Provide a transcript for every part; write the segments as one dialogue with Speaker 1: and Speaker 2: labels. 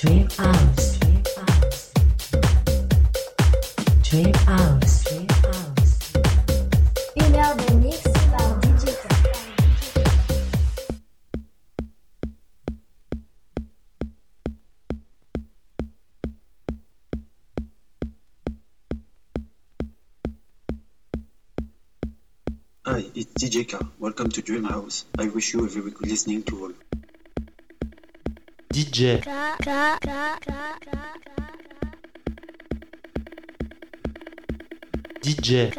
Speaker 1: Dream House. Sleep. Dream House.
Speaker 2: Une heure de mix par DJ
Speaker 3: Hi, it's DJ K. Welcome to Dream House. I wish you a very good listening to all.
Speaker 4: DJ, DJ,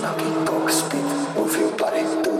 Speaker 4: Tsunami talk
Speaker 5: speed,
Speaker 4: move your body